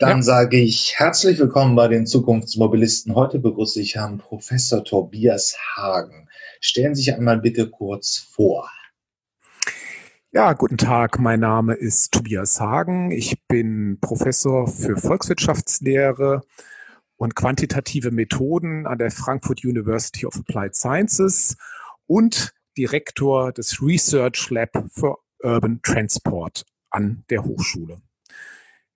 Dann ja. sage ich herzlich willkommen bei den Zukunftsmobilisten. Heute begrüße ich Herrn Professor Tobias Hagen. Stellen Sie sich einmal bitte kurz vor. Ja, guten Tag. Mein Name ist Tobias Hagen. Ich bin Professor für Volkswirtschaftslehre und quantitative Methoden an der Frankfurt University of Applied Sciences und Direktor des Research Lab für Urban Transport an der Hochschule.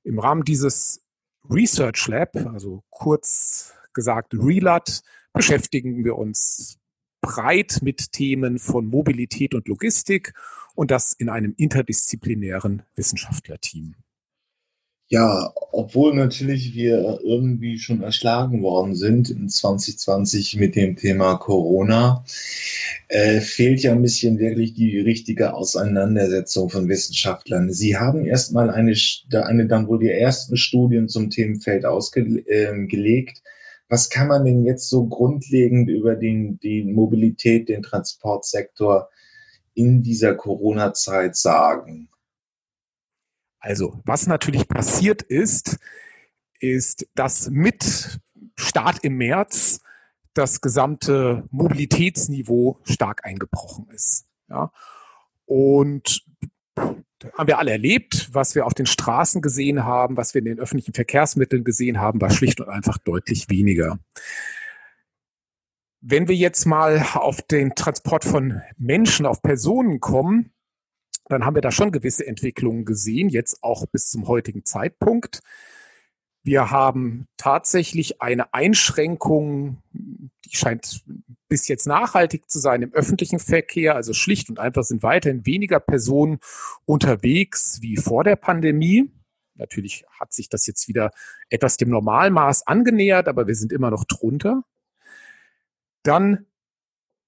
Im Rahmen dieses Research Lab, also kurz gesagt RELAT, beschäftigen wir uns breit mit Themen von Mobilität und Logistik und das in einem interdisziplinären Wissenschaftlerteam. Ja, obwohl natürlich wir irgendwie schon erschlagen worden sind in 2020 mit dem Thema Corona, äh, fehlt ja ein bisschen wirklich die richtige Auseinandersetzung von Wissenschaftlern. Sie haben erstmal eine, eine dann wohl die ersten Studien zum Themenfeld ausgelegt. Äh, Was kann man denn jetzt so grundlegend über den, die Mobilität, den Transportsektor in dieser Corona-Zeit sagen? Also, was natürlich passiert ist, ist, dass mit Start im März das gesamte Mobilitätsniveau stark eingebrochen ist. Ja. Und haben wir alle erlebt, was wir auf den Straßen gesehen haben, was wir in den öffentlichen Verkehrsmitteln gesehen haben, war schlicht und einfach deutlich weniger. Wenn wir jetzt mal auf den Transport von Menschen, auf Personen kommen, dann haben wir da schon gewisse Entwicklungen gesehen, jetzt auch bis zum heutigen Zeitpunkt. Wir haben tatsächlich eine Einschränkung, die scheint bis jetzt nachhaltig zu sein im öffentlichen Verkehr. Also schlicht und einfach sind weiterhin weniger Personen unterwegs wie vor der Pandemie. Natürlich hat sich das jetzt wieder etwas dem Normalmaß angenähert, aber wir sind immer noch drunter. Dann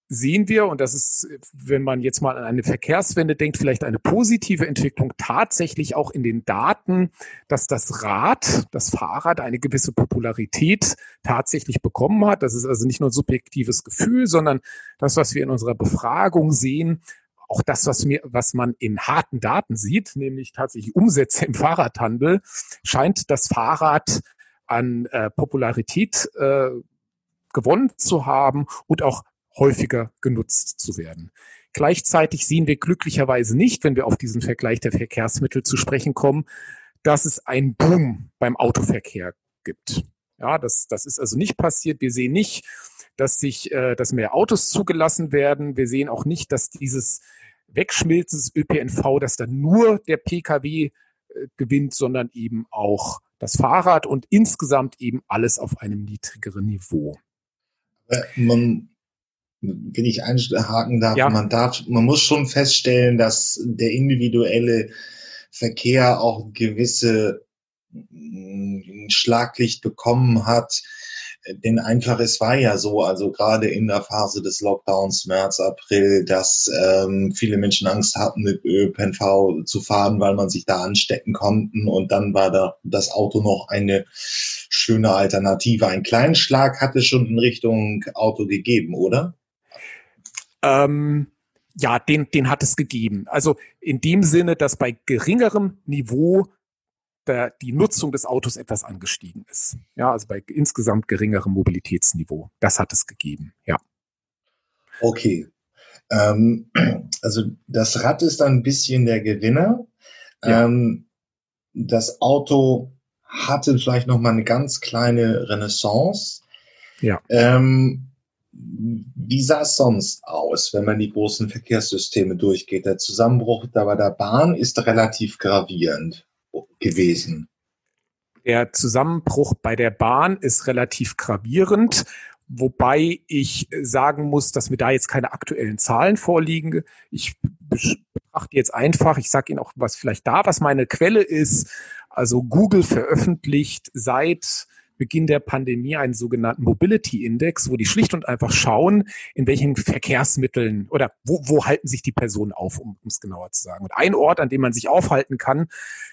sehen wir, und das ist, wenn man jetzt mal an eine Verkehrswende denkt, vielleicht eine positive Entwicklung tatsächlich auch in den Daten, dass das Rad, das Fahrrad eine gewisse Popularität tatsächlich bekommen hat. Das ist also nicht nur ein subjektives Gefühl, sondern das, was wir in unserer Befragung sehen, auch das, was, mir, was man in harten Daten sieht, nämlich tatsächlich Umsätze im Fahrradhandel, scheint das Fahrrad an äh, Popularität äh, gewonnen zu haben und auch häufiger genutzt zu werden. Gleichzeitig sehen wir glücklicherweise nicht, wenn wir auf diesen Vergleich der Verkehrsmittel zu sprechen kommen, dass es einen Boom beim Autoverkehr gibt. Ja, das, das ist also nicht passiert. Wir sehen nicht, dass sich, äh, dass mehr Autos zugelassen werden. Wir sehen auch nicht, dass dieses Wegschmilzen des ÖPNV, dass da nur der Pkw äh, gewinnt, sondern eben auch das Fahrrad und insgesamt eben alles auf einem niedrigeren Niveau. Man wenn ich einhaken darf, ja. man darf, man muss schon feststellen, dass der individuelle Verkehr auch gewisse mm, Schlaglicht bekommen hat. Denn einfach, es war ja so, also gerade in der Phase des Lockdowns März, April, dass ähm, viele Menschen Angst hatten, mit ÖPNV zu fahren, weil man sich da anstecken konnten. Und dann war da das Auto noch eine schöne Alternative. Ein kleinen Schlag hat es schon in Richtung Auto gegeben, oder? Ähm, ja, den, den hat es gegeben. Also in dem Sinne, dass bei geringerem Niveau der, die Nutzung des Autos etwas angestiegen ist. Ja, also bei insgesamt geringerem Mobilitätsniveau. Das hat es gegeben, ja. Okay. Ähm, also das Rad ist dann ein bisschen der Gewinner. Ja. Ähm, das Auto hatte vielleicht noch mal eine ganz kleine Renaissance. Ja. Ähm, wie sah es sonst aus, wenn man die großen Verkehrssysteme durchgeht? Der Zusammenbruch da bei der Bahn ist relativ gravierend gewesen. Der Zusammenbruch bei der Bahn ist relativ gravierend, wobei ich sagen muss, dass mir da jetzt keine aktuellen Zahlen vorliegen. Ich betrachte jetzt einfach, ich sage Ihnen auch, was vielleicht da, was meine Quelle ist. Also Google veröffentlicht seit Beginn der Pandemie einen sogenannten Mobility Index, wo die schlicht und einfach schauen, in welchen Verkehrsmitteln oder wo, wo halten sich die Personen auf, um es genauer zu sagen. Und ein Ort, an dem man sich aufhalten kann,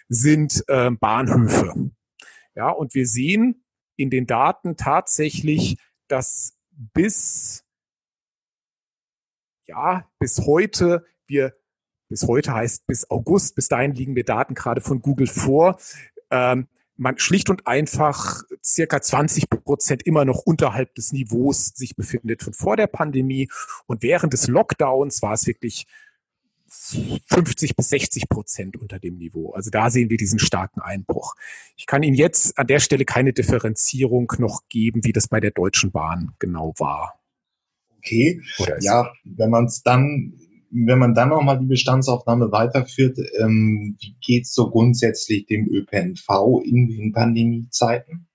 sind äh, Bahnhöfe. Ja, und wir sehen in den Daten tatsächlich, dass bis ja, bis heute wir bis heute heißt bis August, bis dahin liegen mir Daten gerade von Google vor, ähm, man schlicht und einfach circa 20 Prozent immer noch unterhalb des Niveaus sich befindet von vor der Pandemie. Und während des Lockdowns war es wirklich 50 bis 60 Prozent unter dem Niveau. Also da sehen wir diesen starken Einbruch. Ich kann Ihnen jetzt an der Stelle keine Differenzierung noch geben, wie das bei der Deutschen Bahn genau war. Okay. ja, wenn man es dann wenn man dann nochmal die Bestandsaufnahme weiterführt, ähm, wie geht's so grundsätzlich dem ÖPNV in den Pandemiezeiten?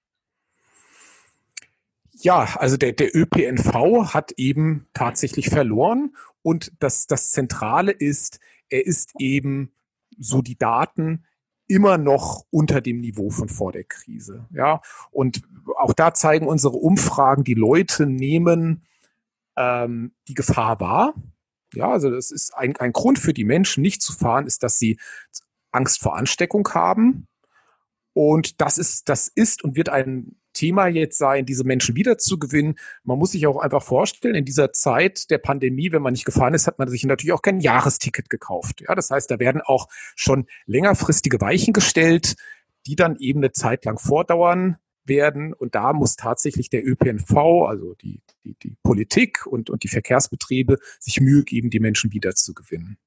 Ja, also der, der ÖPNV hat eben tatsächlich verloren und das, das Zentrale ist, er ist eben so die Daten immer noch unter dem Niveau von vor der Krise. Ja, und auch da zeigen unsere Umfragen, die Leute nehmen ähm, die Gefahr wahr. Ja, also das ist ein, ein Grund für die Menschen, nicht zu fahren, ist, dass sie Angst vor Ansteckung haben. Und das ist, das ist und wird ein Thema jetzt sein, diese Menschen wiederzugewinnen. Man muss sich auch einfach vorstellen, in dieser Zeit der Pandemie, wenn man nicht gefahren ist, hat man sich natürlich auch kein Jahresticket gekauft. Ja, das heißt, da werden auch schon längerfristige Weichen gestellt, die dann eben eine Zeit lang vordauern werden. Und da muss tatsächlich der ÖPNV, also die, die, die Politik und, und die Verkehrsbetriebe sich Mühe geben, die Menschen wiederzugewinnen.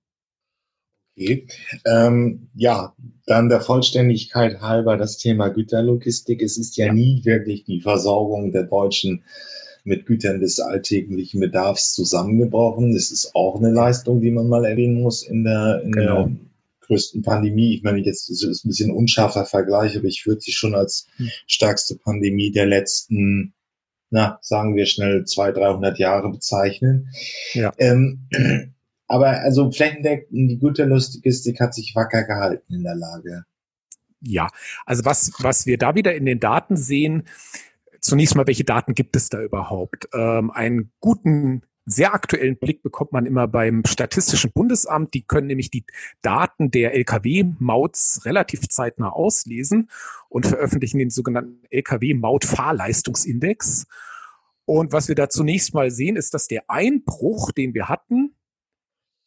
Okay. Ähm, ja, dann der Vollständigkeit halber das Thema Güterlogistik. Es ist ja, ja, nie wirklich die Versorgung der Deutschen mit Gütern des alltäglichen Bedarfs zusammengebrochen. Es ist auch eine Leistung, die man mal erwähnen muss in der, in genau. der größten Pandemie. Ich meine, jetzt ist es ein bisschen unscharfer Vergleich, aber ich würde sie schon als hm. stärkste Pandemie der letzten, na, sagen wir schnell, zwei, 300 Jahre bezeichnen. Ja. Ähm, aber also flächendeckend, die Güterlogistik hat sich wacker gehalten in der Lage. Ja, also was, was wir da wieder in den Daten sehen, zunächst mal, welche Daten gibt es da überhaupt? Ähm, einen guten sehr aktuellen Blick bekommt man immer beim Statistischen Bundesamt. Die können nämlich die Daten der Lkw-Mauts relativ zeitnah auslesen und veröffentlichen den sogenannten Lkw-Maut-Fahrleistungsindex. Und was wir da zunächst mal sehen, ist, dass der Einbruch, den wir hatten,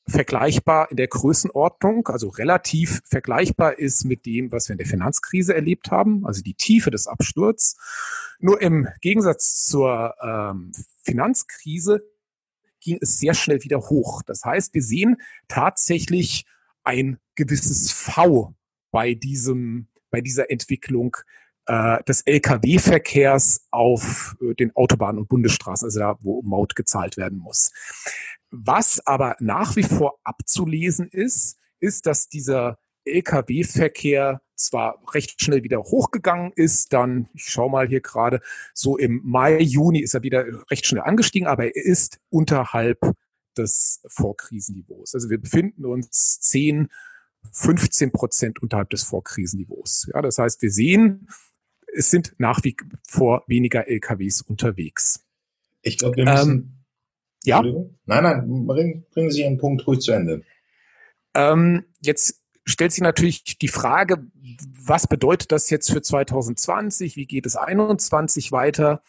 vergleichbar in der Größenordnung, also relativ vergleichbar ist mit dem, was wir in der Finanzkrise erlebt haben, also die Tiefe des Absturz. Nur im Gegensatz zur ähm, Finanzkrise ging es sehr schnell wieder hoch. Das heißt, wir sehen tatsächlich ein gewisses V bei diesem, bei dieser Entwicklung äh, des Lkw-Verkehrs auf äh, den Autobahnen und Bundesstraßen, also da, wo Maut gezahlt werden muss. Was aber nach wie vor abzulesen ist, ist, dass dieser Lkw-Verkehr zwar recht schnell wieder hochgegangen ist, dann, ich schaue mal hier gerade, so im Mai, Juni ist er wieder recht schnell angestiegen, aber er ist unterhalb des Vorkrisenniveaus. Also wir befinden uns 10, 15 Prozent unterhalb des Vorkrisenniveaus. Ja, das heißt, wir sehen, es sind nach wie vor weniger LKWs unterwegs. Ich glaube, wir müssen. Ähm, ja. Nein, nein, bringen, bringen Sie Ihren Punkt ruhig zu Ende. Ähm, jetzt stellt sich natürlich die Frage, was bedeutet das jetzt für 2020? Wie geht es 2021 weiter?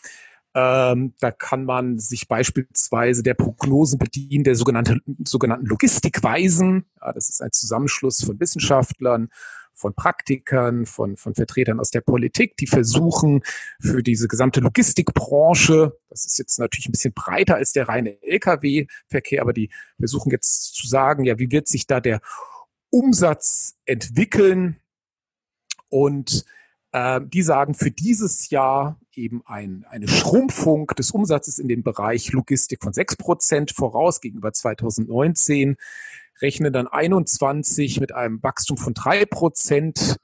Ähm, da kann man sich beispielsweise der Prognosen bedienen, der sogenannte, sogenannten Logistikweisen. Ja, das ist ein Zusammenschluss von Wissenschaftlern, von Praktikern, von, von Vertretern aus der Politik, die versuchen für diese gesamte Logistikbranche, das ist jetzt natürlich ein bisschen breiter als der reine Lkw-Verkehr, aber die versuchen jetzt zu sagen, ja, wie wird sich da der Umsatz entwickeln. Und äh, die sagen für dieses Jahr eben ein, eine Schrumpfung des Umsatzes in dem Bereich Logistik von 6 Prozent voraus gegenüber 2019, rechnen dann 21 mit einem Wachstum von 3 Prozent.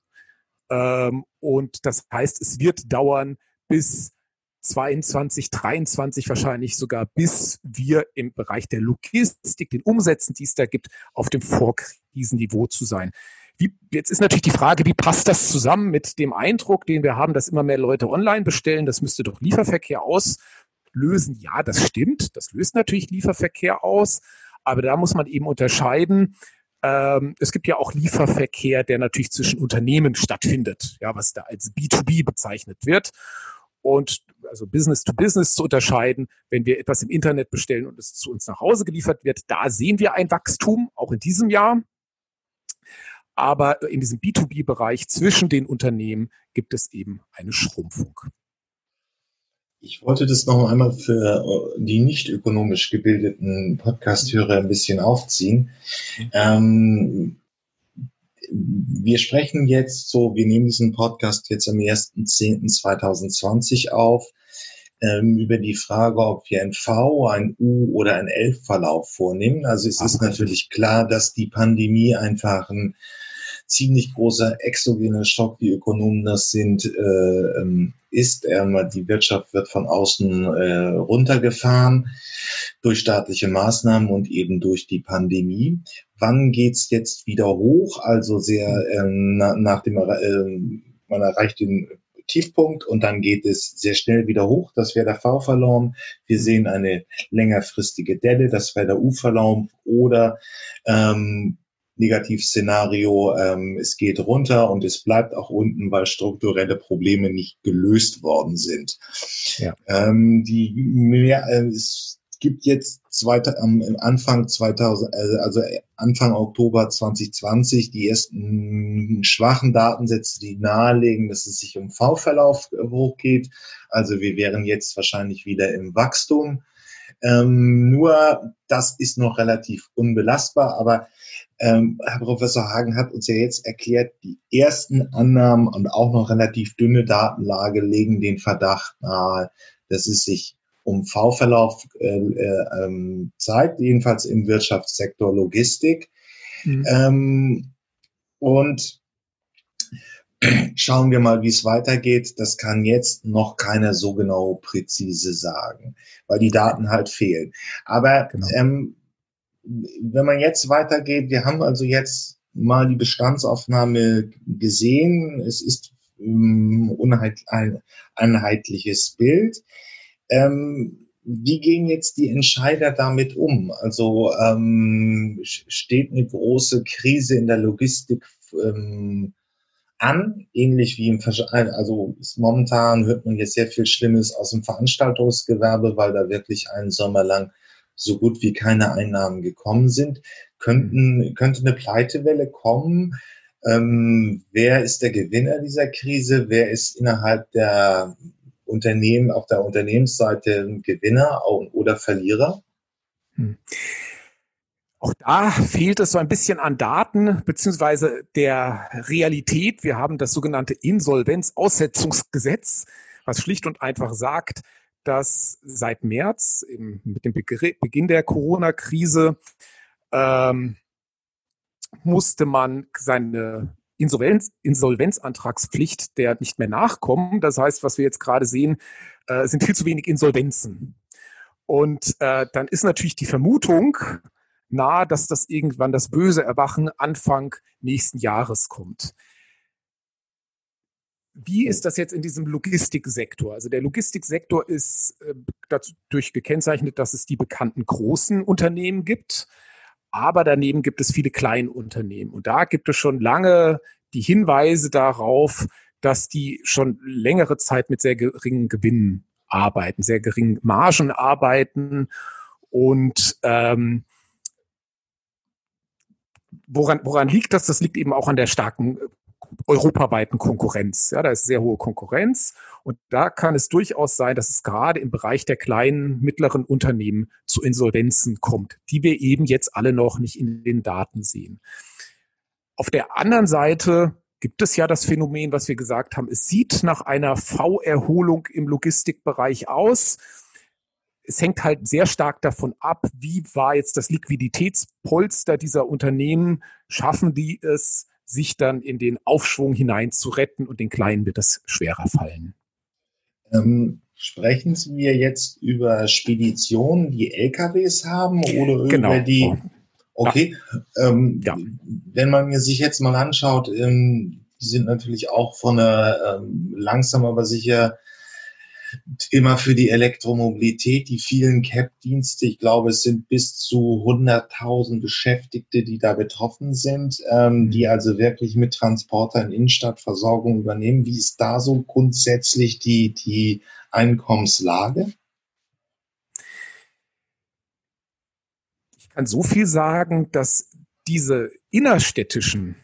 Ähm, und das heißt, es wird dauern bis 22, 23 wahrscheinlich sogar, bis wir im Bereich der Logistik, den Umsätzen, die es da gibt, auf dem Vorkrisenniveau zu sein. Wie, jetzt ist natürlich die Frage, wie passt das zusammen mit dem Eindruck, den wir haben, dass immer mehr Leute online bestellen? Das müsste doch Lieferverkehr auslösen. Ja, das stimmt. Das löst natürlich Lieferverkehr aus. Aber da muss man eben unterscheiden. Ähm, es gibt ja auch Lieferverkehr, der natürlich zwischen Unternehmen stattfindet, ja, was da als B2B bezeichnet wird und also Business to Business zu unterscheiden. Wenn wir etwas im Internet bestellen und es zu uns nach Hause geliefert wird, da sehen wir ein Wachstum, auch in diesem Jahr. Aber in diesem B2B-Bereich zwischen den Unternehmen gibt es eben eine Schrumpfung. Ich wollte das noch einmal für die nicht ökonomisch gebildeten Podcast-Hörer ein bisschen aufziehen. Ähm, wir sprechen jetzt so, wir nehmen diesen Podcast jetzt am 1.10.2020 auf, ähm, über die Frage, ob wir ein V, ein U oder ein L-Verlauf vornehmen. Also es ist natürlich klar, dass die Pandemie einfach ein ziemlich großer exogener Schock, wie Ökonomen das sind, äh, ähm, ist. Ähm, die Wirtschaft wird von außen äh, runtergefahren durch staatliche Maßnahmen und eben durch die Pandemie. Wann geht's jetzt wieder hoch? Also sehr na, nach dem äh, man erreicht den Tiefpunkt und dann geht es sehr schnell wieder hoch. Das wäre der V-Verlauf. Wir sehen eine längerfristige Delle, das wäre der U-Verlauf oder ähm, Negativszenario, ähm, es geht runter und es bleibt auch unten, weil strukturelle Probleme nicht gelöst worden sind. Ja. Ähm, die mehr, äh, es gibt jetzt zweite, am Anfang 2000, äh, also Anfang Oktober 2020 die ersten schwachen Datensätze, die nahelegen, dass es sich um V-Verlauf hochgeht. Also wir wären jetzt wahrscheinlich wieder im Wachstum. Ähm, nur das ist noch relativ unbelastbar, aber ähm, Herr Professor Hagen hat uns ja jetzt erklärt, die ersten Annahmen und auch noch relativ dünne Datenlage legen den Verdacht nahe, dass es sich um V-Verlauf äh, äh, ähm, zeigt, jedenfalls im Wirtschaftssektor Logistik. Mhm. Ähm, und schauen wir mal, wie es weitergeht. Das kann jetzt noch keiner so genau präzise sagen, weil die Daten halt fehlen. Aber genau. ähm, wenn man jetzt weitergeht, wir haben also jetzt mal die Bestandsaufnahme gesehen. Es ist ähm, ein einheitliches Bild. Ähm, wie gehen jetzt die Entscheider damit um? Also ähm, steht eine große Krise in der Logistik ähm, an, ähnlich wie im Versch also momentan hört man jetzt sehr viel Schlimmes aus dem Veranstaltungsgewerbe, weil da wirklich einen Sommer lang so gut wie keine Einnahmen gekommen sind. Könnten, könnte eine Pleitewelle kommen? Ähm, wer ist der Gewinner dieser Krise? Wer ist innerhalb der Unternehmen, auf der Unternehmensseite Gewinner oder Verlierer? Hm. Auch da fehlt es so ein bisschen an Daten beziehungsweise der Realität. Wir haben das sogenannte Insolvenzaussetzungsgesetz, was schlicht und einfach sagt, dass seit März eben mit dem Beginn der Corona-Krise ähm, musste man seine Insolvenz, Insolvenzantragspflicht der nicht mehr nachkommen. Das heißt, was wir jetzt gerade sehen, äh, sind viel zu wenig Insolvenzen. Und äh, dann ist natürlich die Vermutung nahe, dass das irgendwann das böse Erwachen Anfang nächsten Jahres kommt. Wie ist das jetzt in diesem Logistiksektor? Also der Logistiksektor ist äh, dadurch gekennzeichnet, dass es die bekannten großen Unternehmen gibt, aber daneben gibt es viele kleine Unternehmen. Und da gibt es schon lange die Hinweise darauf, dass die schon längere Zeit mit sehr geringen Gewinnen arbeiten, sehr geringen Margen arbeiten und ähm, woran, woran liegt das? Das liegt eben auch an der starken europaweiten Konkurrenz. Ja, da ist sehr hohe Konkurrenz und da kann es durchaus sein, dass es gerade im Bereich der kleinen, mittleren Unternehmen zu Insolvenzen kommt, die wir eben jetzt alle noch nicht in den Daten sehen. Auf der anderen Seite gibt es ja das Phänomen, was wir gesagt haben, es sieht nach einer V-Erholung im Logistikbereich aus. Es hängt halt sehr stark davon ab, wie war jetzt das Liquiditätspolster dieser Unternehmen, schaffen die es, sich dann in den Aufschwung hinein zu retten und den Kleinen wird das schwerer fallen. Ähm, sprechen wir jetzt über Speditionen, die LKWs haben oder genau. über die? Okay, ja. Ähm, ja. wenn man sich jetzt mal anschaut, ähm, die sind natürlich auch von einer ähm, langsam aber sicher Thema für die Elektromobilität, die vielen CAP-Dienste. Ich glaube, es sind bis zu 100.000 Beschäftigte, die da betroffen sind, ähm, die mhm. also wirklich mit Transporter in Innenstadtversorgung übernehmen. Wie ist da so grundsätzlich die, die Einkommenslage? Ich kann so viel sagen, dass diese innerstädtischen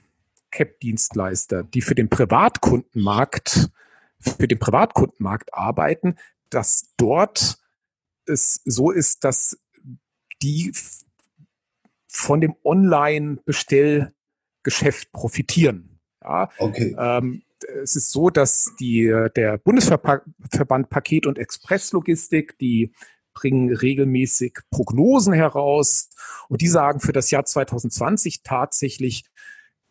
CAP-Dienstleister, die für den Privatkundenmarkt, für den Privatkundenmarkt arbeiten, dass dort es so ist, dass die von dem Online-Bestellgeschäft profitieren. Ja, okay. Ähm, es ist so, dass die, der Bundesverband Paket- und Expresslogistik, die bringen regelmäßig Prognosen heraus und die sagen für das Jahr 2020 tatsächlich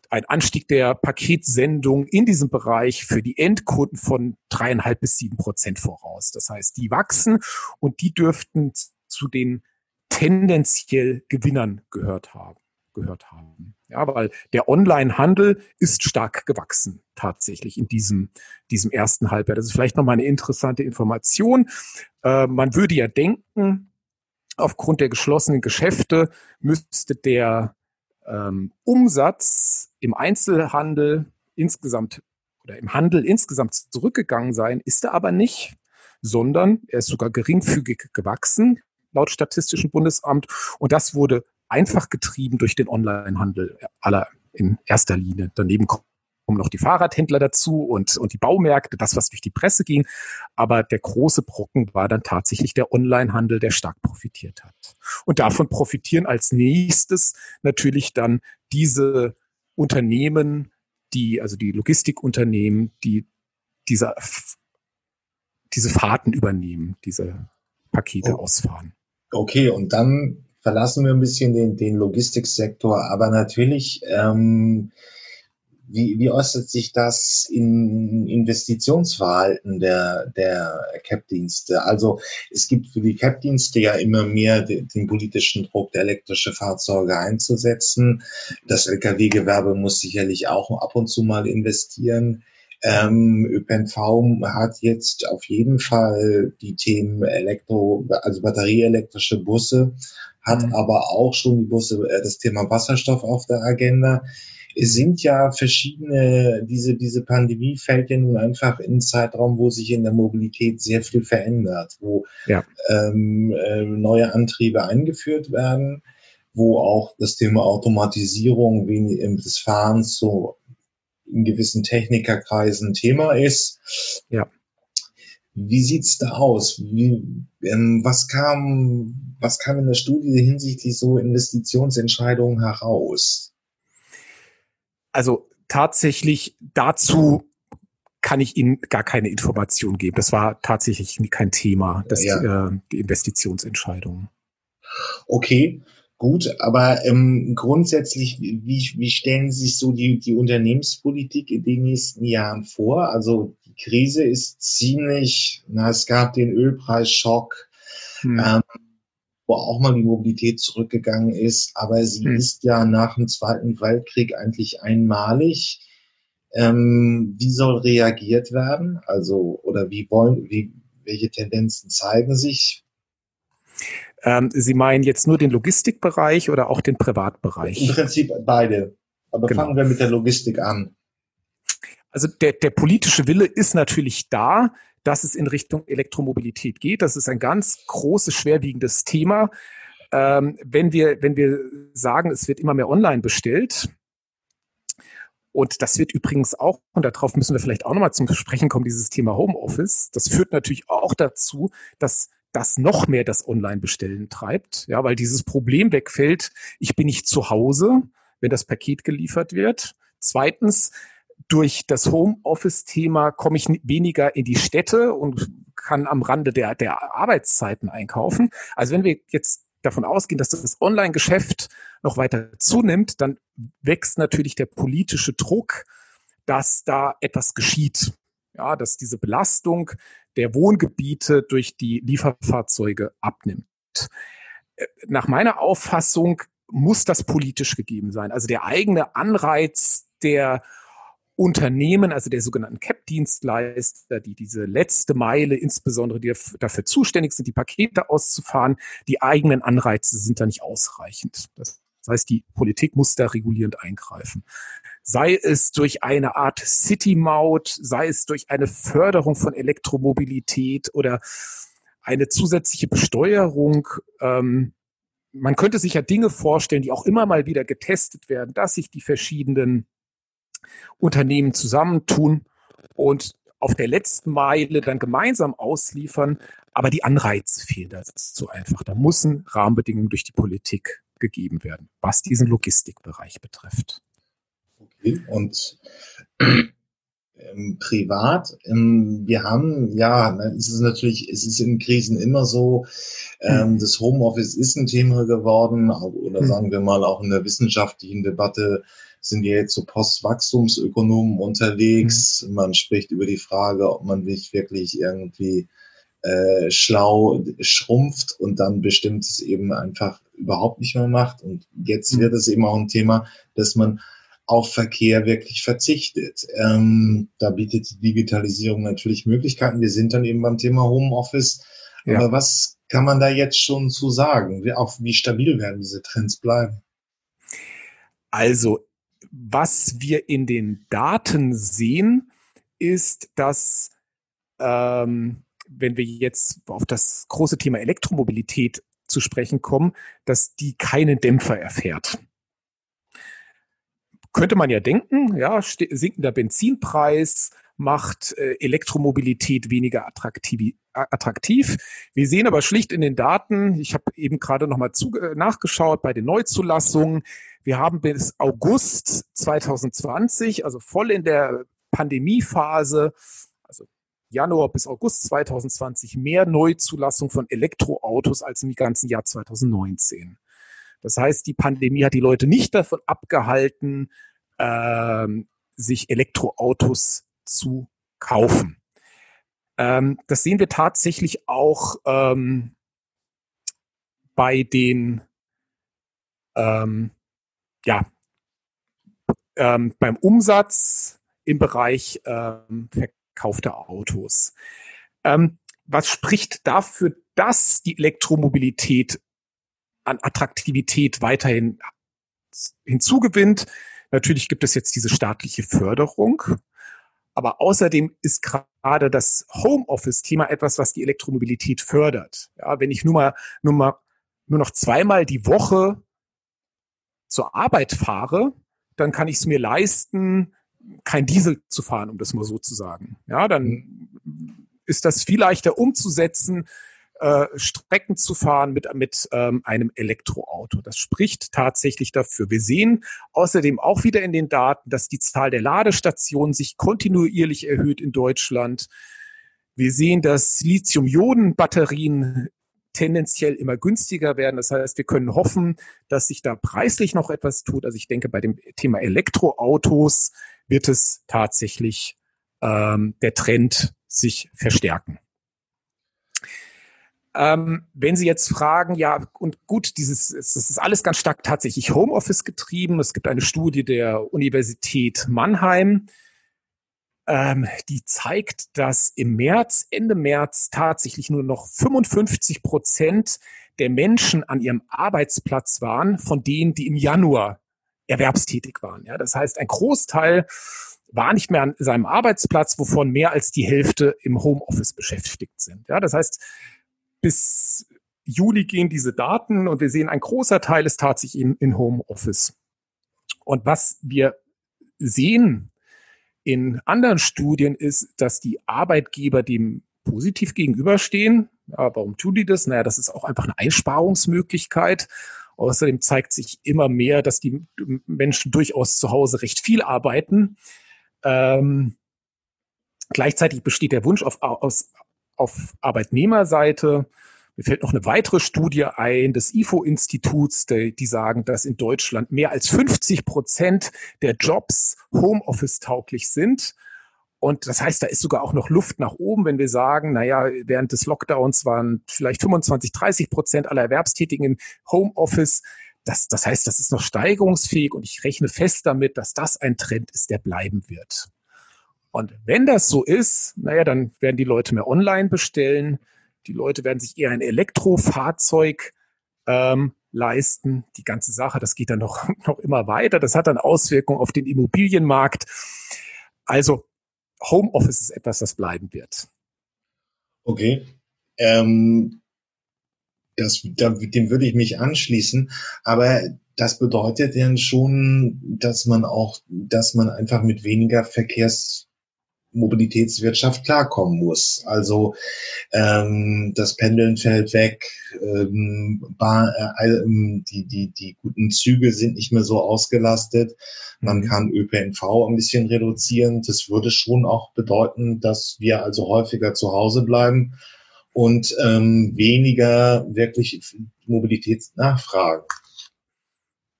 ein Anstieg der Paketsendung in diesem Bereich für die Endkunden von dreieinhalb bis sieben Prozent voraus. Das heißt, die wachsen und die dürften zu den tendenziell Gewinnern gehört haben, gehört haben. Ja, weil der Online-Handel ist stark gewachsen tatsächlich in diesem, diesem ersten Halbjahr. Das ist vielleicht nochmal eine interessante Information. Äh, man würde ja denken, aufgrund der geschlossenen Geschäfte müsste der ähm, Umsatz im Einzelhandel insgesamt oder im Handel insgesamt zurückgegangen sein, ist er aber nicht, sondern er ist sogar geringfügig gewachsen laut Statistischem Bundesamt. Und das wurde einfach getrieben durch den Onlinehandel aller in erster Linie. Daneben kommen noch die Fahrradhändler dazu und, und die Baumärkte, das, was durch die Presse ging. Aber der große Brocken war dann tatsächlich der Onlinehandel, der stark profitiert hat. Und davon profitieren als nächstes natürlich dann diese Unternehmen, die, also die Logistikunternehmen, die diese, diese Fahrten übernehmen, diese Pakete oh. ausfahren. Okay, und dann verlassen wir ein bisschen den, den Logistiksektor, aber natürlich, ähm, wie, wie äußert sich das in Investitionsverhalten der, der CAP-Dienste? Also es gibt für die CAP-Dienste ja immer mehr den, den politischen Druck, elektrische Fahrzeuge einzusetzen. Das Lkw-Gewerbe muss sicherlich auch ab und zu mal investieren. Ähm, ÖPNV hat jetzt auf jeden Fall die Themen Elektro, also batterieelektrische Busse, hat mhm. aber auch schon die Busse, äh, das Thema Wasserstoff auf der Agenda. Es sind ja verschiedene, diese, diese Pandemie fällt ja nun einfach in einen Zeitraum, wo sich in der Mobilität sehr viel verändert, wo ja. ähm, äh, neue Antriebe eingeführt werden, wo auch das Thema Automatisierung des Fahrens so in gewissen Technikerkreisen Thema ist. Ja. Wie sieht's da aus? Wie, ähm, was kam, was kam in der Studie hinsichtlich so Investitionsentscheidungen heraus? Also tatsächlich dazu kann ich Ihnen gar keine Information geben. Das war tatsächlich kein Thema, das, ja. äh, die Investitionsentscheidung. Okay. Gut, aber ähm, grundsätzlich, wie, wie stellen Sie sich so die, die Unternehmenspolitik in den nächsten Jahren vor? Also die Krise ist ziemlich, na, es gab den Ölpreisschock, hm. Wo auch mal die Mobilität zurückgegangen ist, aber sie hm. ist ja nach dem Zweiten Weltkrieg eigentlich einmalig. Ähm, wie soll reagiert werden? Also, oder wie wollen, wie, welche Tendenzen zeigen sich? Ähm, Sie meinen jetzt nur den Logistikbereich oder auch den Privatbereich? Im Prinzip beide. Aber genau. fangen wir mit der Logistik an. Also der, der politische Wille ist natürlich da, dass es in Richtung Elektromobilität geht. Das ist ein ganz großes, schwerwiegendes Thema. Ähm, wenn, wir, wenn wir sagen, es wird immer mehr online bestellt, und das wird übrigens auch, und darauf müssen wir vielleicht auch nochmal zum Sprechen kommen, dieses Thema Homeoffice. Das führt natürlich auch dazu, dass das noch mehr das Online-Bestellen treibt, ja, weil dieses Problem wegfällt, ich bin nicht zu Hause, wenn das Paket geliefert wird. Zweitens, durch das Homeoffice-Thema komme ich weniger in die Städte und kann am Rande der, der Arbeitszeiten einkaufen. Also wenn wir jetzt davon ausgehen, dass das Online-Geschäft noch weiter zunimmt, dann wächst natürlich der politische Druck, dass da etwas geschieht. Ja, dass diese Belastung der Wohngebiete durch die Lieferfahrzeuge abnimmt. Äh, nach meiner Auffassung muss das politisch gegeben sein. Also der eigene Anreiz der Unternehmen, also der sogenannten CAP-Dienstleister, die diese letzte Meile, insbesondere die dafür zuständig sind, die Pakete auszufahren, die eigenen Anreize sind da nicht ausreichend. Das heißt, die Politik muss da regulierend eingreifen sei es durch eine Art City-Maut, sei es durch eine Förderung von Elektromobilität oder eine zusätzliche Besteuerung. Ähm, man könnte sich ja Dinge vorstellen, die auch immer mal wieder getestet werden, dass sich die verschiedenen Unternehmen zusammentun und auf der letzten Meile dann gemeinsam ausliefern, aber die Anreize fehlen dazu einfach. Da müssen Rahmenbedingungen durch die Politik gegeben werden, was diesen Logistikbereich betrifft. Okay, und ähm, privat, ähm, wir haben, ja, es ist natürlich, es ist in Krisen immer so, ähm, mhm. das Homeoffice ist ein Thema geworden, oder mhm. sagen wir mal auch in der wissenschaftlichen Debatte sind wir jetzt so Postwachstumsökonomen unterwegs. Mhm. Man spricht über die Frage, ob man sich wirklich irgendwie äh, schlau schrumpft und dann bestimmtes eben einfach überhaupt nicht mehr macht. Und jetzt mhm. wird es eben auch ein Thema, dass man auf Verkehr wirklich verzichtet. Ähm, da bietet die Digitalisierung natürlich Möglichkeiten. Wir sind dann eben beim Thema Homeoffice. Ja. Aber was kann man da jetzt schon zu sagen? Wie, auch wie stabil werden diese Trends bleiben? Also, was wir in den Daten sehen, ist, dass ähm, wenn wir jetzt auf das große Thema Elektromobilität zu sprechen kommen, dass die keinen Dämpfer erfährt. Könnte man ja denken, ja, sinkender Benzinpreis macht äh, Elektromobilität weniger attraktiv, attraktiv. Wir sehen aber schlicht in den Daten, ich habe eben gerade nochmal äh, nachgeschaut bei den Neuzulassungen, wir haben bis August 2020, also voll in der Pandemiephase, also Januar bis August 2020 mehr Neuzulassung von Elektroautos als im ganzen Jahr 2019. Das heißt, die Pandemie hat die Leute nicht davon abgehalten, ähm, sich Elektroautos zu kaufen. Ähm, das sehen wir tatsächlich auch ähm, bei den ähm, ja, ähm, beim Umsatz im Bereich ähm, gekaufte Autos. Ähm, was spricht dafür, dass die Elektromobilität an Attraktivität weiterhin hinzugewinnt? Natürlich gibt es jetzt diese staatliche Förderung. Aber außerdem ist gerade das Homeoffice-Thema etwas, was die Elektromobilität fördert. Ja, wenn ich nur mal, nur mal, nur noch zweimal die Woche zur Arbeit fahre, dann kann ich es mir leisten, kein Diesel zu fahren, um das mal so zu sagen. Ja, dann ist das viel leichter umzusetzen, äh, Strecken zu fahren mit, mit ähm, einem Elektroauto. Das spricht tatsächlich dafür. Wir sehen außerdem auch wieder in den Daten, dass die Zahl der Ladestationen sich kontinuierlich erhöht in Deutschland. Wir sehen, dass Lithium-Ionen-Batterien tendenziell immer günstiger werden. Das heißt, wir können hoffen, dass sich da preislich noch etwas tut. Also ich denke, bei dem Thema Elektroautos wird es tatsächlich ähm, der Trend sich verstärken. Ähm, wenn Sie jetzt fragen, ja, und gut, dieses, es ist alles ganz stark tatsächlich Homeoffice getrieben. Es gibt eine Studie der Universität Mannheim, ähm, die zeigt, dass im März, Ende März tatsächlich nur noch 55 Prozent der Menschen an ihrem Arbeitsplatz waren, von denen, die im Januar erwerbstätig waren. Ja, das heißt, ein Großteil war nicht mehr an seinem Arbeitsplatz, wovon mehr als die Hälfte im Homeoffice beschäftigt sind. Ja, das heißt, bis Juli gehen diese Daten und wir sehen, ein großer Teil ist tatsächlich in, in Homeoffice. Und was wir sehen in anderen Studien ist, dass die Arbeitgeber dem positiv gegenüberstehen. Ja, warum tun die das? Naja, das ist auch einfach eine Einsparungsmöglichkeit. Außerdem zeigt sich immer mehr, dass die Menschen durchaus zu Hause recht viel arbeiten. Ähm, gleichzeitig besteht der Wunsch auf, aus, auf Arbeitnehmerseite. Mir fällt noch eine weitere Studie ein des IFO-Instituts, die, die, sagen, dass in Deutschland mehr als 50 Prozent der Jobs Homeoffice-tauglich sind. Und das heißt, da ist sogar auch noch Luft nach oben, wenn wir sagen, naja, während des Lockdowns waren vielleicht 25, 30 Prozent aller Erwerbstätigen Homeoffice. Das, das heißt, das ist noch steigerungsfähig und ich rechne fest damit, dass das ein Trend ist, der bleiben wird. Und wenn das so ist, naja, dann werden die Leute mehr online bestellen. Die Leute werden sich eher ein Elektrofahrzeug ähm, leisten. Die ganze Sache, das geht dann noch, noch immer weiter. Das hat dann Auswirkungen auf den Immobilienmarkt. Also Homeoffice ist etwas, das bleiben wird. Okay. Ähm, das, dem würde ich mich anschließen. Aber das bedeutet dann schon, dass man auch, dass man einfach mit weniger Verkehrs Mobilitätswirtschaft klarkommen muss. Also ähm, das Pendeln fällt weg, ähm, Bahn, äh, ähm, die, die, die guten Züge sind nicht mehr so ausgelastet. Man mhm. kann ÖPNV ein bisschen reduzieren. Das würde schon auch bedeuten, dass wir also häufiger zu Hause bleiben und ähm, weniger wirklich Mobilitätsnachfragen.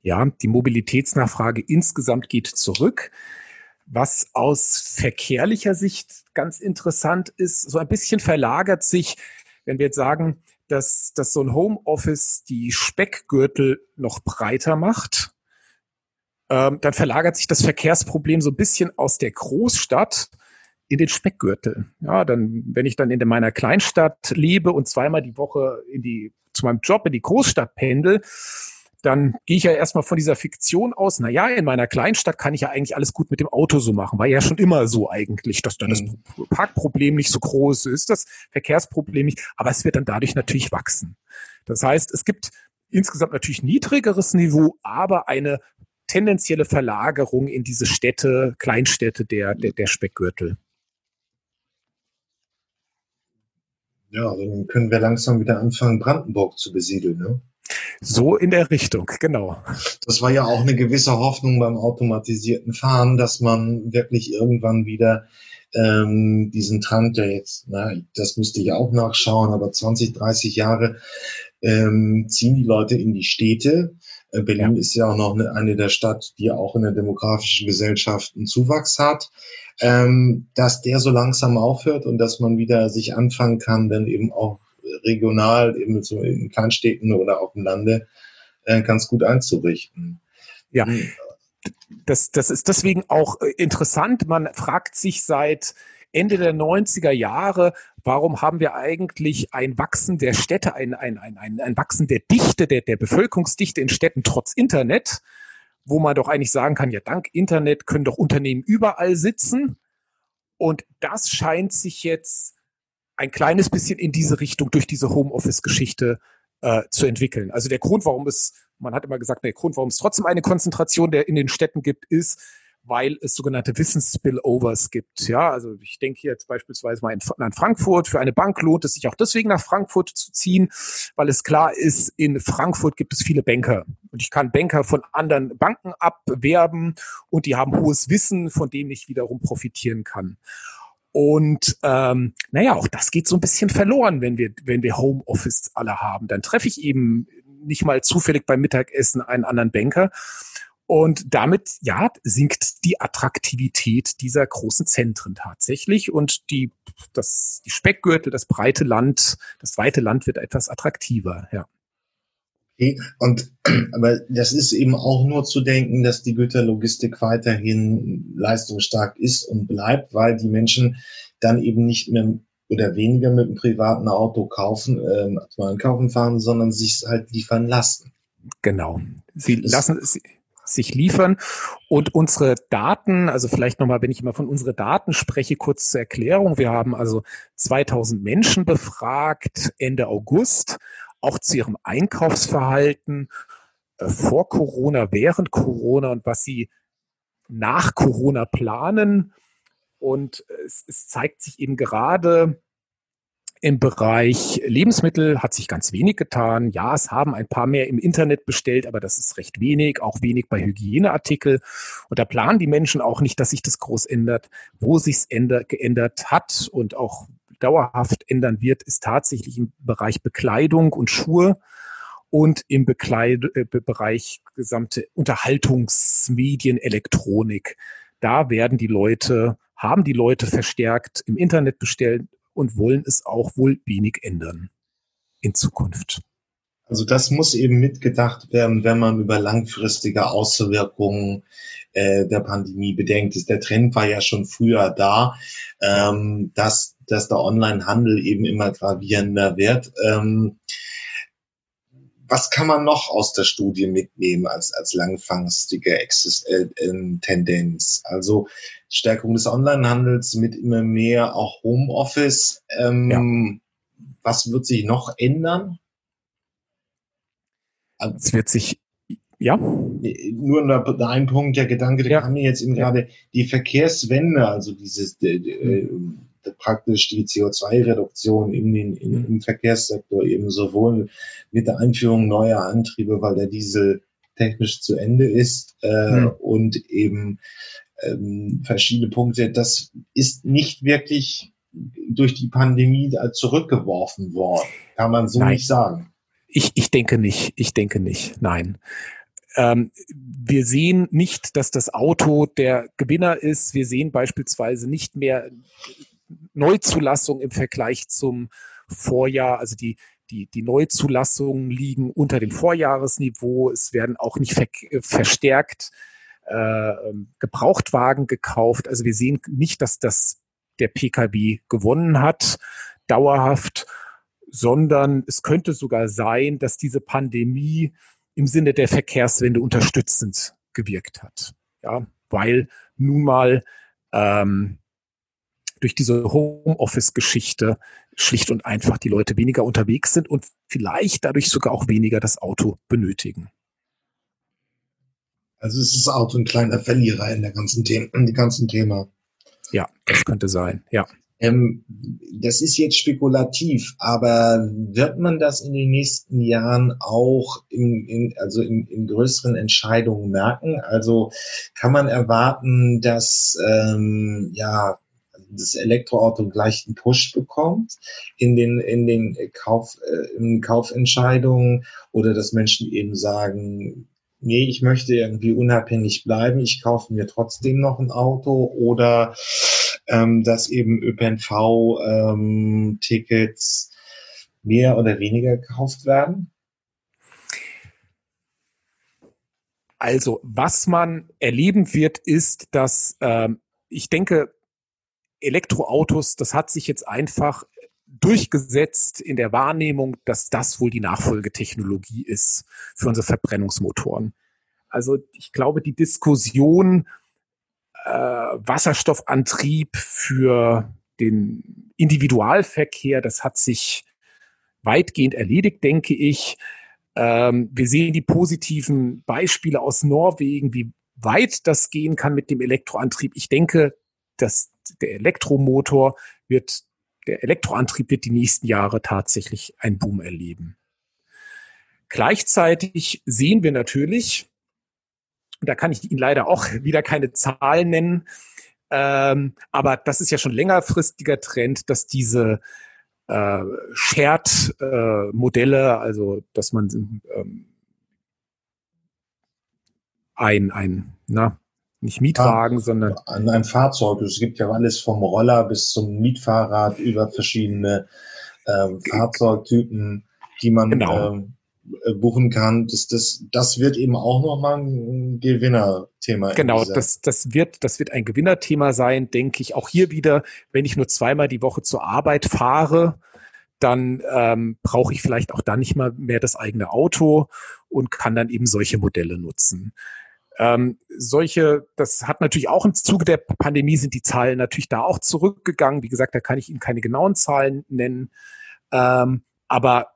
Ja, die Mobilitätsnachfrage insgesamt geht zurück. Was aus verkehrlicher Sicht ganz interessant ist, so ein bisschen verlagert sich, wenn wir jetzt sagen, dass, dass so ein Homeoffice die Speckgürtel noch breiter macht, ähm, dann verlagert sich das Verkehrsproblem so ein bisschen aus der Großstadt in den Speckgürtel. Ja, dann, wenn ich dann in meiner Kleinstadt lebe und zweimal die Woche in die, zu meinem Job in die Großstadt pendel, dann gehe ich ja erstmal von dieser Fiktion aus, na ja, in meiner Kleinstadt kann ich ja eigentlich alles gut mit dem Auto so machen. War ja schon immer so eigentlich, dass dann das mhm. Parkproblem nicht so groß ist, das Verkehrsproblem nicht, aber es wird dann dadurch natürlich wachsen. Das heißt, es gibt insgesamt natürlich niedrigeres Niveau, aber eine tendenzielle Verlagerung in diese Städte, Kleinstädte der, der, der Speckgürtel. Ja, dann können wir langsam wieder anfangen, Brandenburg zu besiedeln, ne? So in der Richtung, genau. Das war ja auch eine gewisse Hoffnung beim automatisierten Fahren, dass man wirklich irgendwann wieder ähm, diesen Trend, der jetzt, na, das müsste ich auch nachschauen, aber 20, 30 Jahre ähm, ziehen die Leute in die Städte. Äh, Berlin ja. ist ja auch noch eine, eine der Stadt, die auch in der demografischen Gesellschaft einen Zuwachs hat. Ähm, dass der so langsam aufhört und dass man wieder sich anfangen kann, dann eben auch regional, eben so in Kleinstädten oder auf dem Lande, äh, ganz gut einzurichten. Ja. Hm. Das, das ist deswegen auch äh, interessant. Man fragt sich seit Ende der 90er Jahre, warum haben wir eigentlich ein Wachsen der Städte, ein, ein, ein, ein, ein Wachsen der Dichte, der, der Bevölkerungsdichte in Städten trotz Internet, wo man doch eigentlich sagen kann, ja, dank Internet können doch Unternehmen überall sitzen. Und das scheint sich jetzt ein kleines bisschen in diese Richtung durch diese Homeoffice-Geschichte äh, zu entwickeln. Also der Grund, warum es, man hat immer gesagt, der Grund, warum es trotzdem eine Konzentration der in den Städten gibt, ist, weil es sogenannte Wissensspillovers gibt. Ja, also ich denke jetzt beispielsweise mal an Frankfurt. Für eine Bank lohnt es sich auch deswegen nach Frankfurt zu ziehen, weil es klar ist, in Frankfurt gibt es viele Banker. Und ich kann Banker von anderen Banken abwerben und die haben hohes Wissen, von dem ich wiederum profitieren kann. Und ähm, naja, auch das geht so ein bisschen verloren, wenn wir, wenn wir Homeoffice alle haben. Dann treffe ich eben nicht mal zufällig beim Mittagessen einen anderen Banker. Und damit, ja, sinkt die Attraktivität dieser großen Zentren tatsächlich. Und die, das, die Speckgürtel, das breite Land, das weite Land wird etwas attraktiver, ja. Okay. Und aber das ist eben auch nur zu denken, dass die Güterlogistik weiterhin leistungsstark ist und bleibt, weil die Menschen dann eben nicht mehr oder weniger mit einem privaten Auto kaufen, äh, einkaufen fahren, sondern sich halt liefern lassen. Genau. Sie das lassen es sich liefern und unsere Daten, also vielleicht nochmal, wenn ich immer von unseren Daten spreche, kurz zur Erklärung. Wir haben also 2000 Menschen befragt Ende August auch zu ihrem Einkaufsverhalten äh, vor Corona, während Corona und was sie nach Corona planen. Und es, es zeigt sich eben gerade im Bereich Lebensmittel hat sich ganz wenig getan. Ja, es haben ein paar mehr im Internet bestellt, aber das ist recht wenig, auch wenig bei Hygieneartikel. Und da planen die Menschen auch nicht, dass sich das groß ändert. Wo sich es geändert hat und auch dauerhaft ändern wird, ist tatsächlich im Bereich Bekleidung und Schuhe und im Bekleid äh, Bereich gesamte Unterhaltungsmedien, Elektronik. Da werden die Leute, haben die Leute verstärkt im Internet bestellt und wollen es auch wohl wenig ändern in Zukunft. Also das muss eben mitgedacht werden, wenn man über langfristige Auswirkungen äh, der Pandemie bedenkt. Der Trend war ja schon früher da, ähm, dass, dass der Onlinehandel eben immer gravierender wird. Ähm, was kann man noch aus der Studie mitnehmen als, als langfristige äh, Tendenz? Also Stärkung des Onlinehandels mit immer mehr auch Homeoffice. Ähm, ja. Was wird sich noch ändern? es wird sich ja. Nur ein Punkt, der Gedanke, der ja. kam mir jetzt eben ja. gerade, die Verkehrswende, also dieses, äh, äh, praktisch die CO2-Reduktion in den, in, im Verkehrssektor eben sowohl mit der Einführung neuer Antriebe, weil der Diesel technisch zu Ende ist äh, mhm. und eben ähm, verschiedene Punkte. Das ist nicht wirklich durch die Pandemie zurückgeworfen worden, kann man so Nein. nicht sagen. Ich, ich denke nicht. Ich denke nicht. Nein. Ähm, wir sehen nicht, dass das Auto der Gewinner ist. Wir sehen beispielsweise nicht mehr Neuzulassung im Vergleich zum Vorjahr. Also die, die, die Neuzulassungen liegen unter dem Vorjahresniveau. Es werden auch nicht ver verstärkt äh, Gebrauchtwagen gekauft. Also wir sehen nicht, dass das der Pkw gewonnen hat, dauerhaft, sondern es könnte sogar sein, dass diese Pandemie im Sinne der Verkehrswende unterstützend gewirkt hat. Ja, weil nun mal ähm, durch diese Homeoffice-Geschichte schlicht und einfach die Leute weniger unterwegs sind und vielleicht dadurch sogar auch weniger das Auto benötigen. Also ist das Auto ein kleiner Verlierer in der ganzen Thema, in dem ganzen Thema. Ja, das könnte sein, ja. Ähm, das ist jetzt spekulativ, aber wird man das in den nächsten Jahren auch in, in, also in, in größeren Entscheidungen merken? Also kann man erwarten, dass ähm, ja das Elektroauto gleich einen Push bekommt in den in den Kauf äh, in Kaufentscheidungen oder dass Menschen eben sagen nee, ich möchte irgendwie unabhängig bleiben, ich kaufe mir trotzdem noch ein Auto oder ähm, dass eben ÖPNV-Tickets ähm, mehr oder weniger gekauft werden? Also, was man erleben wird, ist, dass ähm, ich denke, Elektroautos, das hat sich jetzt einfach durchgesetzt in der Wahrnehmung, dass das wohl die Nachfolgetechnologie ist für unsere Verbrennungsmotoren. Also ich glaube, die Diskussion äh, Wasserstoffantrieb für den Individualverkehr, das hat sich weitgehend erledigt, denke ich. Ähm, wir sehen die positiven Beispiele aus Norwegen, wie weit das gehen kann mit dem Elektroantrieb. Ich denke, dass der Elektromotor wird der Elektroantrieb wird die nächsten Jahre tatsächlich einen Boom erleben. Gleichzeitig sehen wir natürlich, da kann ich Ihnen leider auch wieder keine Zahlen nennen, ähm, aber das ist ja schon längerfristiger Trend, dass diese äh, Shared-Modelle, äh, also dass man ähm, ein, ein, na, nicht Mietwagen, ah, sondern. An ein Fahrzeug. Es gibt ja alles vom Roller bis zum Mietfahrrad über verschiedene ähm, Fahrzeugtypen, die man genau. ähm, äh, buchen kann. Das, das, das wird eben auch nochmal ein Gewinnerthema. Genau, das, das, wird, das wird ein Gewinnerthema sein, denke ich. Auch hier wieder, wenn ich nur zweimal die Woche zur Arbeit fahre, dann ähm, brauche ich vielleicht auch da nicht mal mehr das eigene Auto und kann dann eben solche Modelle nutzen. Ähm, solche, das hat natürlich auch im Zuge der Pandemie sind die Zahlen natürlich da auch zurückgegangen. Wie gesagt, da kann ich Ihnen keine genauen Zahlen nennen. Ähm, aber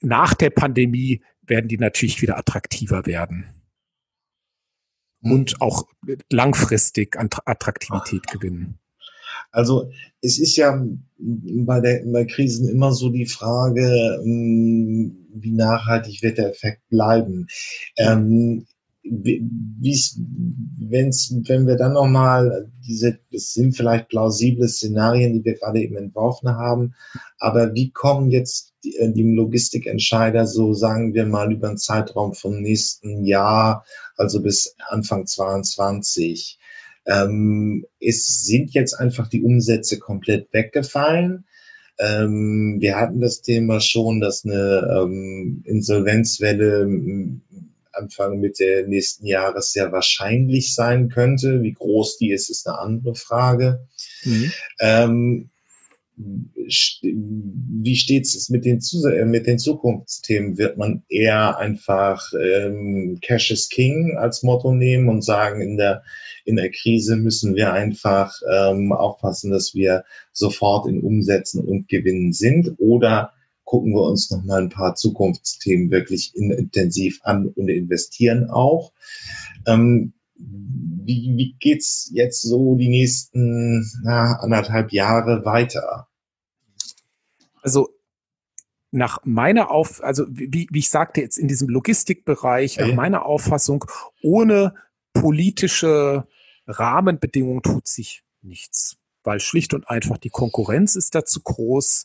nach der Pandemie werden die natürlich wieder attraktiver werden. Mhm. Und auch langfristig an Attraktivität gewinnen. Also es ist ja bei, der, bei Krisen immer so die Frage, hm, wie nachhaltig wird der Effekt bleiben. Ähm, wie's, wenn's, wenn wir dann nochmal diese, das sind vielleicht plausible Szenarien, die wir gerade eben entworfen haben, aber wie kommen jetzt die, äh, die Logistikentscheider so, sagen wir mal, über einen Zeitraum vom nächsten Jahr, also bis Anfang 22, ähm, es sind jetzt einfach die Umsätze komplett weggefallen. Ähm, wir hatten das Thema schon, dass eine ähm, Insolvenzwelle Anfang Mitte nächsten Jahres sehr wahrscheinlich sein könnte. Wie groß die ist, ist eine andere Frage. Mhm. Ähm, wie steht es mit den, äh, mit den Zukunftsthemen? Wird man eher einfach ähm, Cash is King als Motto nehmen und sagen, in der, in der Krise müssen wir einfach ähm, aufpassen, dass wir sofort in Umsätzen und Gewinnen sind? Oder gucken wir uns noch mal ein paar Zukunftsthemen wirklich intensiv an und investieren auch. Ähm, wie, wie geht's jetzt so die nächsten na, anderthalb Jahre weiter? Also nach meiner Auf, also wie, wie ich sagte jetzt in diesem Logistikbereich, nach meiner Auffassung, ohne politische Rahmenbedingungen tut sich nichts, weil schlicht und einfach die Konkurrenz ist da zu groß.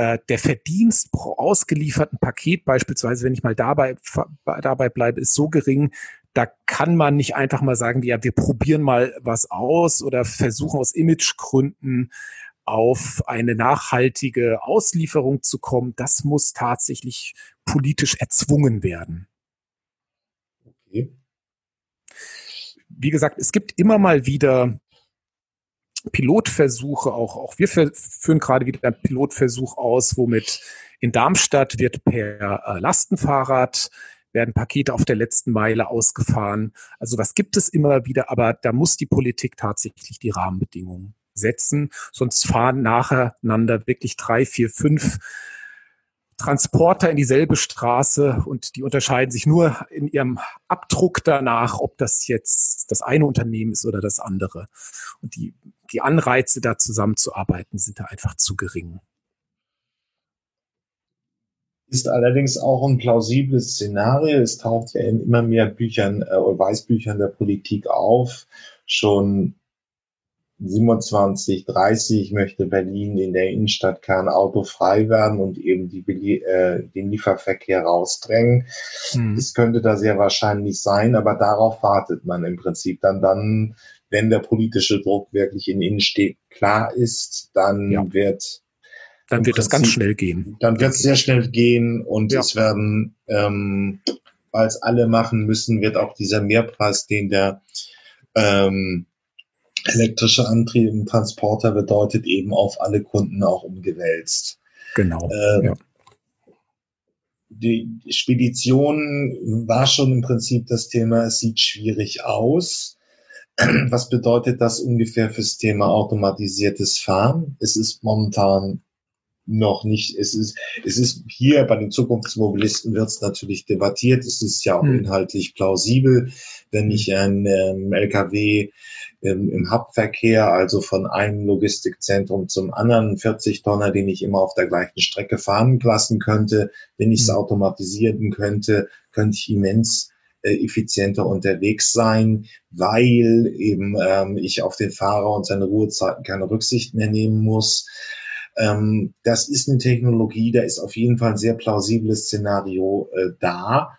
Äh, der Verdienst pro ausgelieferten Paket beispielsweise, wenn ich mal dabei, dabei bleibe, ist so gering, da kann man nicht einfach mal sagen, ja, wir probieren mal was aus oder versuchen aus Imagegründen auf eine nachhaltige Auslieferung zu kommen. Das muss tatsächlich politisch erzwungen werden. Okay. Wie gesagt, es gibt immer mal wieder Pilotversuche, auch, auch wir führen gerade wieder einen Pilotversuch aus, womit in Darmstadt wird per äh, Lastenfahrrad werden Pakete auf der letzten Meile ausgefahren. Also was gibt es immer wieder, aber da muss die Politik tatsächlich die Rahmenbedingungen setzen, sonst fahren nacheinander wirklich drei, vier, fünf Transporter in dieselbe Straße und die unterscheiden sich nur in ihrem Abdruck danach, ob das jetzt das eine Unternehmen ist oder das andere. Und die, die Anreize, da zusammenzuarbeiten, sind da einfach zu gering. Ist allerdings auch ein plausibles Szenario. Es taucht ja in immer mehr Büchern äh, oder Weißbüchern der Politik auf. Schon 27, 30 möchte Berlin in der Innenstadtkern autofrei werden und eben die, äh, den Lieferverkehr rausdrängen. Hm. Es könnte da sehr wahrscheinlich sein, aber darauf wartet man im Prinzip dann, dann, wenn der politische Druck wirklich in Innenstädten klar ist, dann ja. wird dann wird es ganz schnell gehen. Dann wird es sehr schnell gehen und ja. es werden, ähm, weil es alle machen müssen, wird auch dieser Mehrpreis, den der ähm, elektrische Antrieb im Transporter bedeutet, eben auf alle Kunden auch umgewälzt. Genau. Äh, ja. Die Spedition war schon im Prinzip das Thema, es sieht schwierig aus. Was bedeutet das ungefähr fürs Thema automatisiertes Fahren? Es ist momentan noch nicht. Es ist, es ist hier bei den Zukunftsmobilisten wird es natürlich debattiert. Es ist ja auch hm. inhaltlich plausibel, wenn ich ein ähm, LKW im, im Hubverkehr, also von einem Logistikzentrum zum anderen 40 Tonner, den ich immer auf der gleichen Strecke fahren lassen könnte. Wenn ich es mhm. automatisieren könnte, könnte ich immens äh, effizienter unterwegs sein, weil eben ähm, ich auf den Fahrer und seine Ruhezeiten keine Rücksicht mehr nehmen muss. Ähm, das ist eine Technologie, da ist auf jeden Fall ein sehr plausibles Szenario äh, da.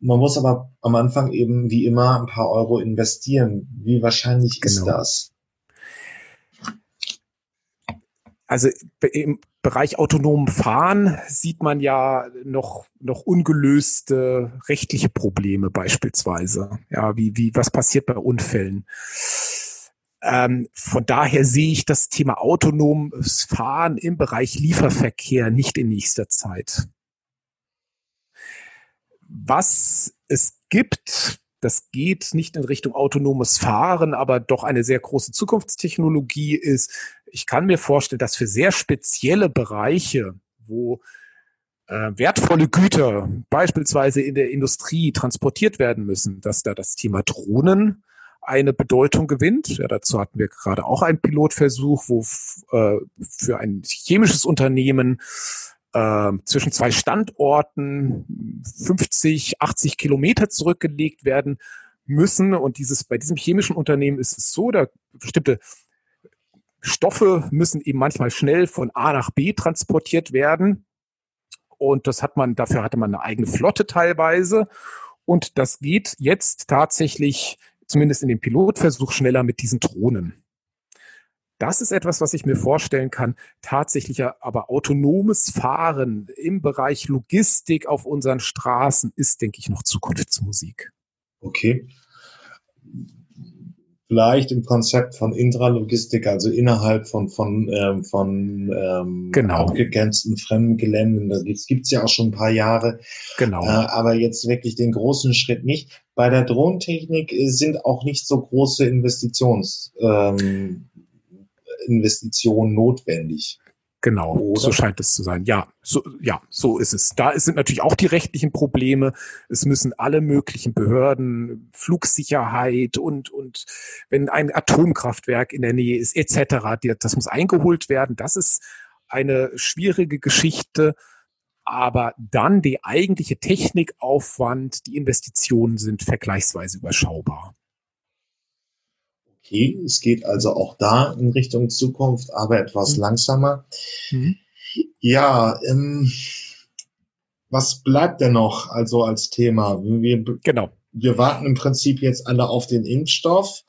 Man muss aber am Anfang eben wie immer ein paar Euro investieren. Wie wahrscheinlich genau. ist das? Also im Bereich autonomen Fahren sieht man ja noch, noch ungelöste rechtliche Probleme beispielsweise. Ja, wie, wie, was passiert bei Unfällen? Ähm, von daher sehe ich das Thema autonomes Fahren im Bereich Lieferverkehr nicht in nächster Zeit. Was es gibt, das geht nicht in Richtung autonomes Fahren, aber doch eine sehr große Zukunftstechnologie ist. Ich kann mir vorstellen, dass für sehr spezielle Bereiche, wo äh, wertvolle Güter beispielsweise in der Industrie transportiert werden müssen, dass da das Thema Drohnen eine Bedeutung gewinnt. Ja, dazu hatten wir gerade auch einen Pilotversuch, wo äh, für ein chemisches Unternehmen äh, zwischen zwei Standorten 50, 80 Kilometer zurückgelegt werden müssen. Und dieses, bei diesem chemischen Unternehmen ist es so, da bestimmte Stoffe müssen eben manchmal schnell von A nach B transportiert werden. Und das hat man, dafür hatte man eine eigene Flotte teilweise. Und das geht jetzt tatsächlich, zumindest in dem Pilotversuch, schneller mit diesen Drohnen. Das ist etwas, was ich mir vorstellen kann. Tatsächlich aber autonomes Fahren im Bereich Logistik auf unseren Straßen ist, denke ich, noch Zukunftsmusik. Okay. Vielleicht im Konzept von Intralogistik, also innerhalb von, von, ähm, von ähm, genau. abgegrenzten fremden Geländen. Das gibt es ja auch schon ein paar Jahre. Genau. Äh, aber jetzt wirklich den großen Schritt nicht. Bei der Drohnentechnik sind auch nicht so große Investitions, ähm, Investitionen notwendig. Genau, Oder? so scheint es zu sein. Ja, so, ja, so ist es. Da sind natürlich auch die rechtlichen Probleme. Es müssen alle möglichen Behörden, Flugsicherheit und, und wenn ein Atomkraftwerk in der Nähe ist, etc., das muss eingeholt werden. Das ist eine schwierige Geschichte. Aber dann die eigentliche Technikaufwand, die Investitionen sind vergleichsweise überschaubar. Okay, es geht also auch da in Richtung Zukunft, aber etwas mhm. langsamer. Mhm. Ja, ähm, was bleibt denn noch also als Thema? Wir, genau. Wir warten im Prinzip jetzt alle auf den Impfstoff.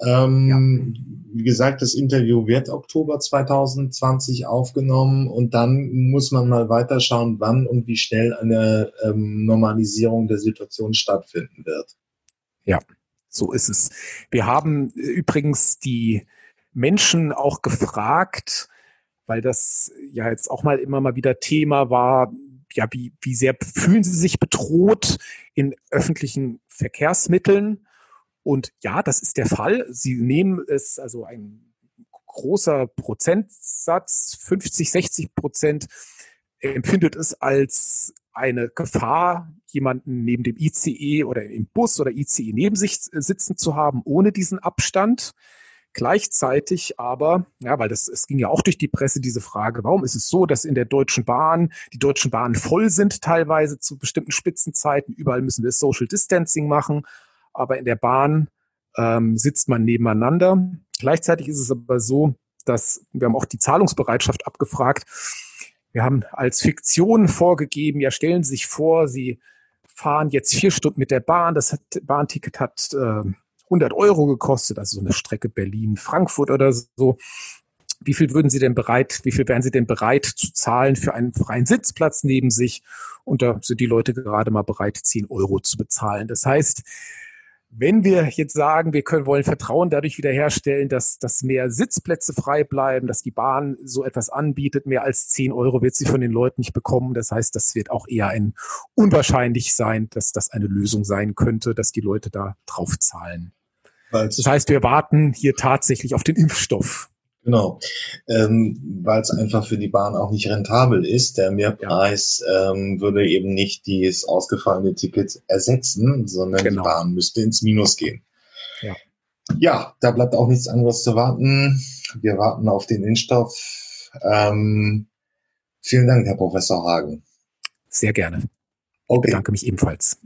Ähm, ja. Wie gesagt, das Interview wird Oktober 2020 aufgenommen und dann muss man mal weiterschauen, wann und wie schnell eine ähm, Normalisierung der Situation stattfinden wird. Ja, so ist es. Wir haben äh, übrigens die Menschen auch gefragt, weil das ja jetzt auch mal immer mal wieder Thema war, ja, wie, wie sehr fühlen Sie sich bedroht in öffentlichen Verkehrsmitteln? Und ja, das ist der Fall. Sie nehmen es, also ein großer Prozentsatz, 50, 60 Prozent, empfindet es als eine Gefahr, jemanden neben dem ICE oder im Bus oder ICE neben sich sitzen zu haben, ohne diesen Abstand. Gleichzeitig aber, ja, weil das, es ging ja auch durch die Presse diese Frage, warum ist es so, dass in der Deutschen Bahn, die Deutschen Bahnen voll sind teilweise zu bestimmten Spitzenzeiten, überall müssen wir Social Distancing machen, aber in der Bahn ähm, sitzt man nebeneinander. Gleichzeitig ist es aber so, dass wir haben auch die Zahlungsbereitschaft abgefragt, wir haben als Fiktion vorgegeben, ja, stellen Sie sich vor, Sie fahren jetzt vier Stunden mit der Bahn. Das hat, Bahnticket hat äh, 100 Euro gekostet, also so eine Strecke Berlin-Frankfurt oder so. Wie viel würden Sie denn bereit, wie viel wären Sie denn bereit zu zahlen für einen freien Sitzplatz neben sich? Und da sind die Leute gerade mal bereit, 10 Euro zu bezahlen. Das heißt, wenn wir jetzt sagen, wir können, wollen Vertrauen dadurch wiederherstellen, dass, dass mehr Sitzplätze frei bleiben, dass die Bahn so etwas anbietet, mehr als 10 Euro wird sie von den Leuten nicht bekommen. Das heißt, das wird auch eher ein unwahrscheinlich sein, dass das eine Lösung sein könnte, dass die Leute da drauf zahlen. Das heißt, wir warten hier tatsächlich auf den Impfstoff. Genau, ähm, weil es einfach für die Bahn auch nicht rentabel ist. Der Mehrpreis ähm, würde eben nicht dieses ausgefallene Ticket ersetzen, sondern genau. die Bahn müsste ins Minus gehen. Ja. ja, da bleibt auch nichts anderes zu warten. Wir warten auf den Impfstoff. Ähm, vielen Dank, Herr Professor Hagen. Sehr gerne. Okay. Ich bedanke mich ebenfalls.